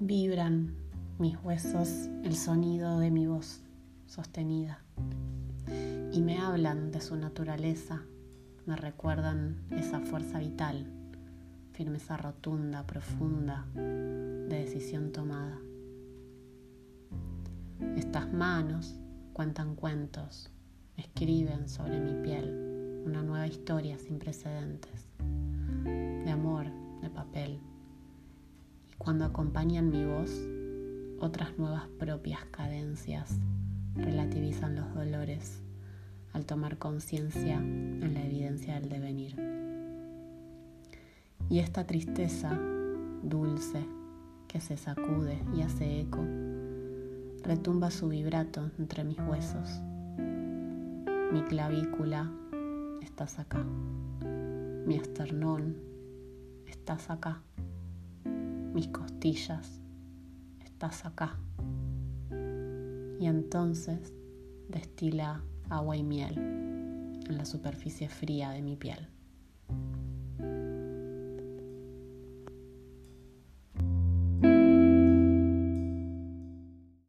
Vibran mis huesos el sonido de mi voz sostenida y me hablan de su naturaleza, me recuerdan esa fuerza vital, firmeza rotunda, profunda, de decisión tomada. Estas manos cuentan cuentos, escriben sobre mi piel una nueva historia sin precedentes, de amor, cuando acompañan mi voz, otras nuevas propias cadencias relativizan los dolores al tomar conciencia en la evidencia del devenir. Y esta tristeza dulce que se sacude y hace eco, retumba su vibrato entre mis huesos. Mi clavícula, estás acá. Mi esternón, estás acá. Mis costillas, estás acá. Y entonces destila agua y miel en la superficie fría de mi piel.